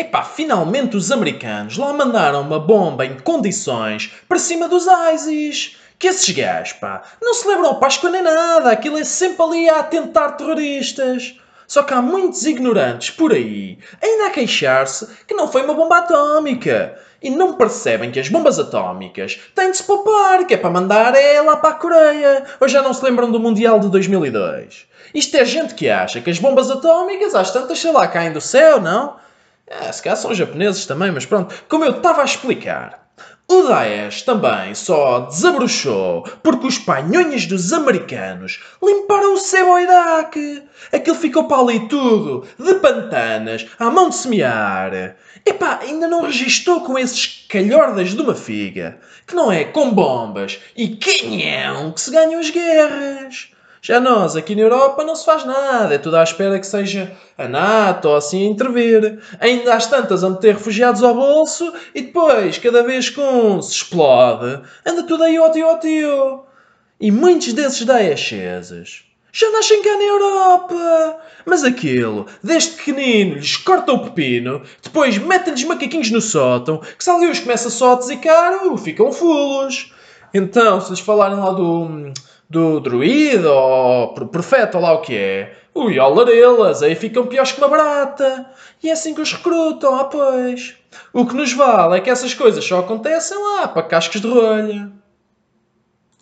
Epá, finalmente os americanos lá mandaram uma bomba em condições para cima dos ISIS. Que esses gajos, pá, não celebram Páscoa nem nada. Aquilo é sempre ali a atentar terroristas. Só que há muitos ignorantes por aí ainda a queixar-se que não foi uma bomba atómica. E não percebem que as bombas atómicas têm de se poupar, que é para mandar é lá para a Coreia. Ou já não se lembram do Mundial de 2002? Isto é gente que acha que as bombas atómicas, às tantas, sei lá, caem do céu, não? É, se calhar são japoneses também, mas pronto. Como eu estava a explicar, o Daesh também só desabrochou porque os panhonhas dos americanos limparam o céu ao Iraque. Aquilo ficou para ali tudo, de pantanas, à mão de semear. Epá, ainda não registou com esses calhordas de uma figa, que não é com bombas e canhão que se ganham as guerras. Já nós, aqui na Europa, não se faz nada. É tudo à espera que seja a NATO ou assim a intervir. Ainda às tantas a meter refugiados ao bolso e depois, cada vez que um se explode, anda tudo aí ó tio, ó tio. E muitos desses daecheses já nascem cá na Europa. Mas aquilo, desde pequenino, lhes corta o pepino, depois metem-lhes macaquinhos no sótão, que se alguém os começa só a desecar, uh, ficam fulos. Então, se lhes falarem lá do do druida ou profeta ou lá o que é. Ui, olarelas, aí ficam piores que uma barata. E é assim que os recrutam, ah pois. O que nos vale é que essas coisas só acontecem lá, para cascos de rolha.